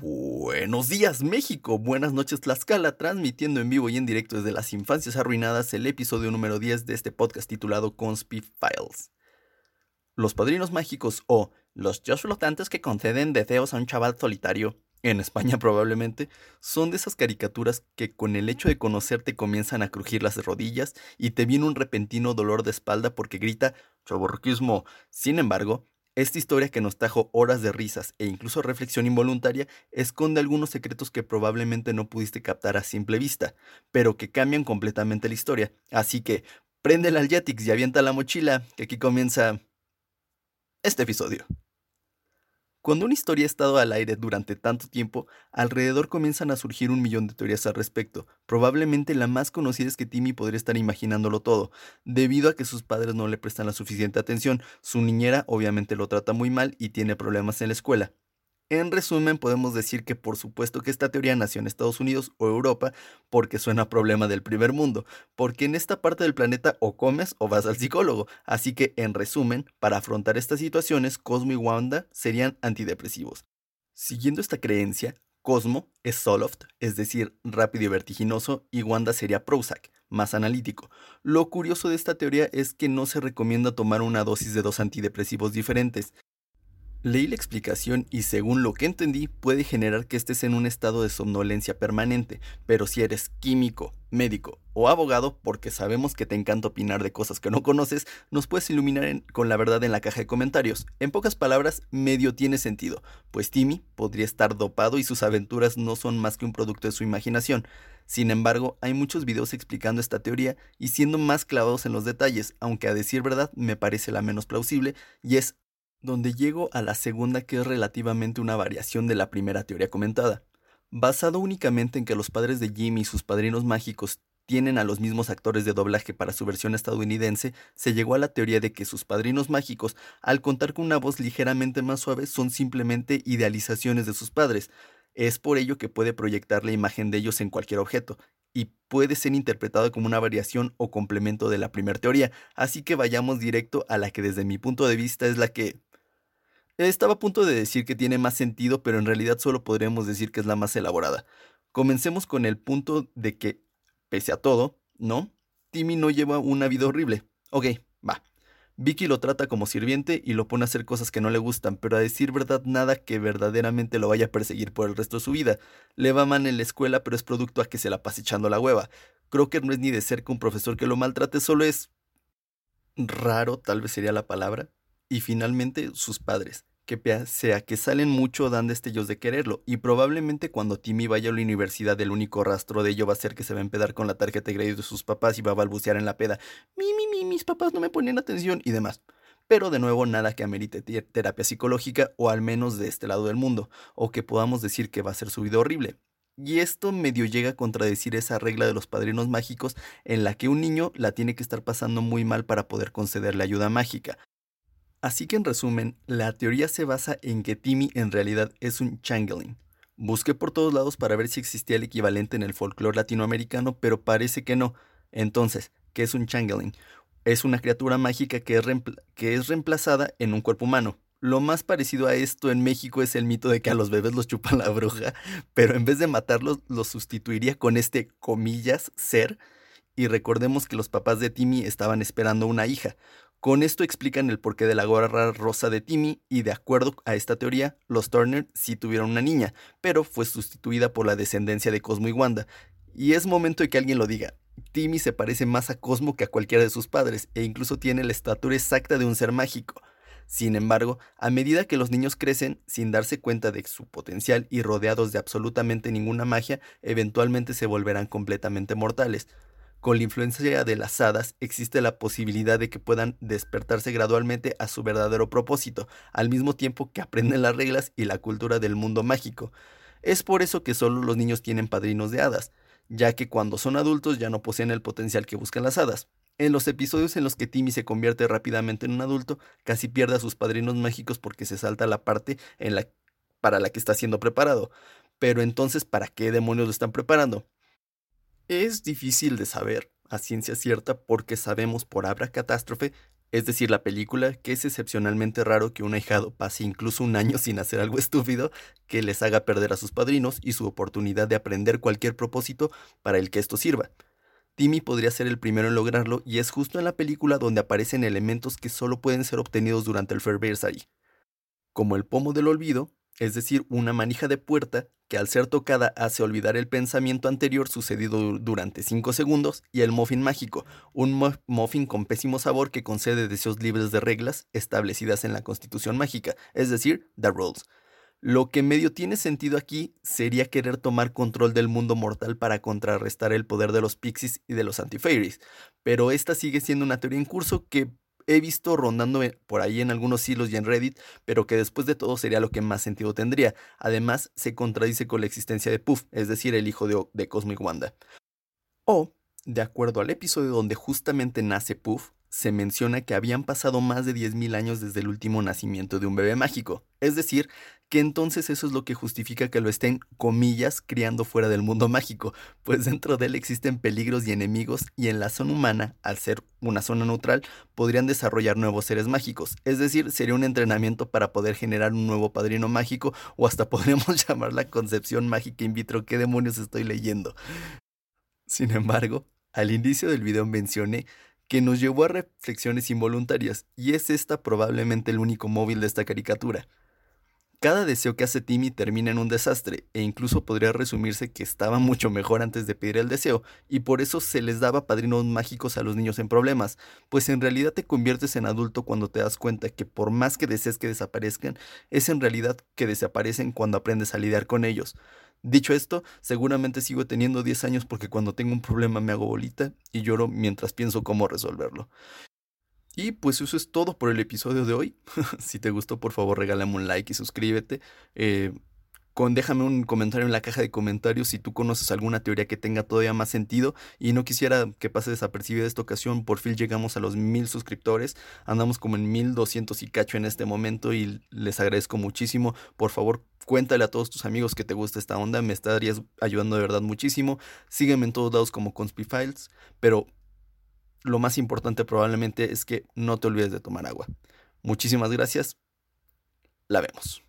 Buenos días México, buenas noches Tlaxcala, transmitiendo en vivo y en directo desde las infancias arruinadas el episodio número 10 de este podcast titulado Conspi Files. Los padrinos mágicos o los dios flotantes que conceden deseos a un chaval solitario, en España probablemente, son de esas caricaturas que con el hecho de conocerte comienzan a crujir las rodillas y te viene un repentino dolor de espalda porque grita chaborquismo. Sin embargo, esta historia que nos trajo horas de risas e incluso reflexión involuntaria esconde algunos secretos que probablemente no pudiste captar a simple vista, pero que cambian completamente la historia. Así que prende el Jetix y avienta la mochila, que aquí comienza este episodio. Cuando una historia ha estado al aire durante tanto tiempo, alrededor comienzan a surgir un millón de teorías al respecto. Probablemente la más conocida es que Timmy podría estar imaginándolo todo, debido a que sus padres no le prestan la suficiente atención. Su niñera obviamente lo trata muy mal y tiene problemas en la escuela. En resumen, podemos decir que por supuesto que esta teoría nació en Estados Unidos o Europa porque suena a problema del primer mundo, porque en esta parte del planeta o comes o vas al psicólogo. Así que, en resumen, para afrontar estas situaciones, Cosmo y Wanda serían antidepresivos. Siguiendo esta creencia, Cosmo es Soloft, es decir, rápido y vertiginoso, y Wanda sería Prozac, más analítico. Lo curioso de esta teoría es que no se recomienda tomar una dosis de dos antidepresivos diferentes, Leí la explicación y según lo que entendí puede generar que estés en un estado de somnolencia permanente, pero si eres químico, médico o abogado, porque sabemos que te encanta opinar de cosas que no conoces, nos puedes iluminar con la verdad en la caja de comentarios. En pocas palabras, medio tiene sentido, pues Timmy podría estar dopado y sus aventuras no son más que un producto de su imaginación. Sin embargo, hay muchos videos explicando esta teoría y siendo más clavados en los detalles, aunque a decir verdad me parece la menos plausible, y es donde llego a la segunda que es relativamente una variación de la primera teoría comentada. Basado únicamente en que los padres de Jimmy y sus padrinos mágicos tienen a los mismos actores de doblaje para su versión estadounidense, se llegó a la teoría de que sus padrinos mágicos, al contar con una voz ligeramente más suave, son simplemente idealizaciones de sus padres. Es por ello que puede proyectar la imagen de ellos en cualquier objeto, y puede ser interpretado como una variación o complemento de la primera teoría, así que vayamos directo a la que desde mi punto de vista es la que estaba a punto de decir que tiene más sentido, pero en realidad solo podríamos decir que es la más elaborada. Comencemos con el punto de que, pese a todo, ¿no? Timmy no lleva una vida horrible. Ok, va. Vicky lo trata como sirviente y lo pone a hacer cosas que no le gustan, pero a decir verdad nada que verdaderamente lo vaya a perseguir por el resto de su vida. Le va mal en la escuela, pero es producto a que se la pase echando la hueva. Crocker no es ni de cerca un profesor que lo maltrate, solo es... raro, tal vez sería la palabra. Y finalmente, sus padres que sea que salen mucho dan destellos de quererlo, y probablemente cuando Timmy vaya a la universidad el único rastro de ello va a ser que se va a empedar con la tarjeta de crédito de sus papás y va a balbucear en la peda, mi, mi, mi, mis papás no me ponen atención y demás. Pero de nuevo nada que amerite terapia psicológica o al menos de este lado del mundo, o que podamos decir que va a ser su vida horrible. Y esto medio llega a contradecir esa regla de los padrinos mágicos en la que un niño la tiene que estar pasando muy mal para poder concederle ayuda mágica, Así que en resumen, la teoría se basa en que Timmy en realidad es un changeling. Busqué por todos lados para ver si existía el equivalente en el folclore latinoamericano, pero parece que no. Entonces, ¿qué es un changeling? Es una criatura mágica que es, reemplazada en un cuerpo humano. Lo más parecido a esto en México es el mito de que a los bebés los chupa la bruja, pero en vez de matarlos, los sustituiría con este, comillas, ser. Y recordemos que los papás de Timmy estaban esperando una hija, con esto explican el porqué de la gorra rosa de Timmy y de acuerdo a esta teoría, los Turner sí tuvieron una niña, pero fue sustituida por la descendencia de Cosmo y Wanda. Y es momento de que alguien lo diga. Timmy se parece más a Cosmo que a cualquiera de sus padres e incluso tiene la estatura exacta de un ser mágico. Sin embargo, a medida que los niños crecen, sin darse cuenta de su potencial y rodeados de absolutamente ninguna magia, eventualmente se volverán completamente mortales. Con la influencia de las hadas existe la posibilidad de que puedan despertarse gradualmente a su verdadero propósito, al mismo tiempo que aprenden las reglas y la cultura del mundo mágico. Es por eso que solo los niños tienen padrinos de hadas, ya que cuando son adultos ya no poseen el potencial que buscan las hadas. En los episodios en los que Timmy se convierte rápidamente en un adulto, casi pierde a sus padrinos mágicos porque se salta la parte para la que está siendo preparado. Pero entonces, ¿para qué demonios lo están preparando? Es difícil de saber a ciencia cierta porque sabemos por abra catástrofe es decir, la película, que es excepcionalmente raro que un ahijado pase incluso un año sin hacer algo estúpido que les haga perder a sus padrinos y su oportunidad de aprender cualquier propósito para el que esto sirva. Timmy podría ser el primero en lograrlo y es justo en la película donde aparecen elementos que solo pueden ser obtenidos durante el Fairversary, como el pomo del olvido, es decir, una manija de puerta que al ser tocada hace olvidar el pensamiento anterior sucedido durante 5 segundos, y el muffin mágico, un muffin con pésimo sabor que concede deseos libres de reglas establecidas en la Constitución mágica, es decir, The Rules. Lo que medio tiene sentido aquí sería querer tomar control del mundo mortal para contrarrestar el poder de los pixies y de los antifairies, pero esta sigue siendo una teoría en curso que he visto rondando por ahí en algunos hilos y en Reddit, pero que después de todo sería lo que más sentido tendría. Además, se contradice con la existencia de Puff, es decir, el hijo de, de Cosmic Wanda. O, de acuerdo al episodio donde justamente nace Puff, se menciona que habían pasado más de 10.000 años desde el último nacimiento de un bebé mágico. Es decir, que entonces eso es lo que justifica que lo estén, comillas, criando fuera del mundo mágico, pues dentro de él existen peligros y enemigos y en la zona humana, al ser una zona neutral, podrían desarrollar nuevos seres mágicos. Es decir, sería un entrenamiento para poder generar un nuevo padrino mágico o hasta podríamos llamar la concepción mágica in vitro. ¿Qué demonios estoy leyendo? Sin embargo, al inicio del video mencioné que nos llevó a reflexiones involuntarias, y es esta probablemente el único móvil de esta caricatura. Cada deseo que hace Timmy termina en un desastre, e incluso podría resumirse que estaba mucho mejor antes de pedir el deseo, y por eso se les daba padrinos mágicos a los niños en problemas, pues en realidad te conviertes en adulto cuando te das cuenta que por más que desees que desaparezcan, es en realidad que desaparecen cuando aprendes a lidiar con ellos. Dicho esto, seguramente sigo teniendo 10 años porque cuando tengo un problema me hago bolita y lloro mientras pienso cómo resolverlo. Y pues eso es todo por el episodio de hoy. si te gustó, por favor, regálame un like y suscríbete. Eh, déjame un comentario en la caja de comentarios si tú conoces alguna teoría que tenga todavía más sentido y no quisiera que pase desapercibida esta ocasión, por fin llegamos a los mil suscriptores, andamos como en mil doscientos y cacho en este momento y les agradezco muchísimo, por favor cuéntale a todos tus amigos que te gusta esta onda, me estarías ayudando de verdad muchísimo, sígueme en todos lados como Conspifiles, pero lo más importante probablemente es que no te olvides de tomar agua. Muchísimas gracias, la vemos.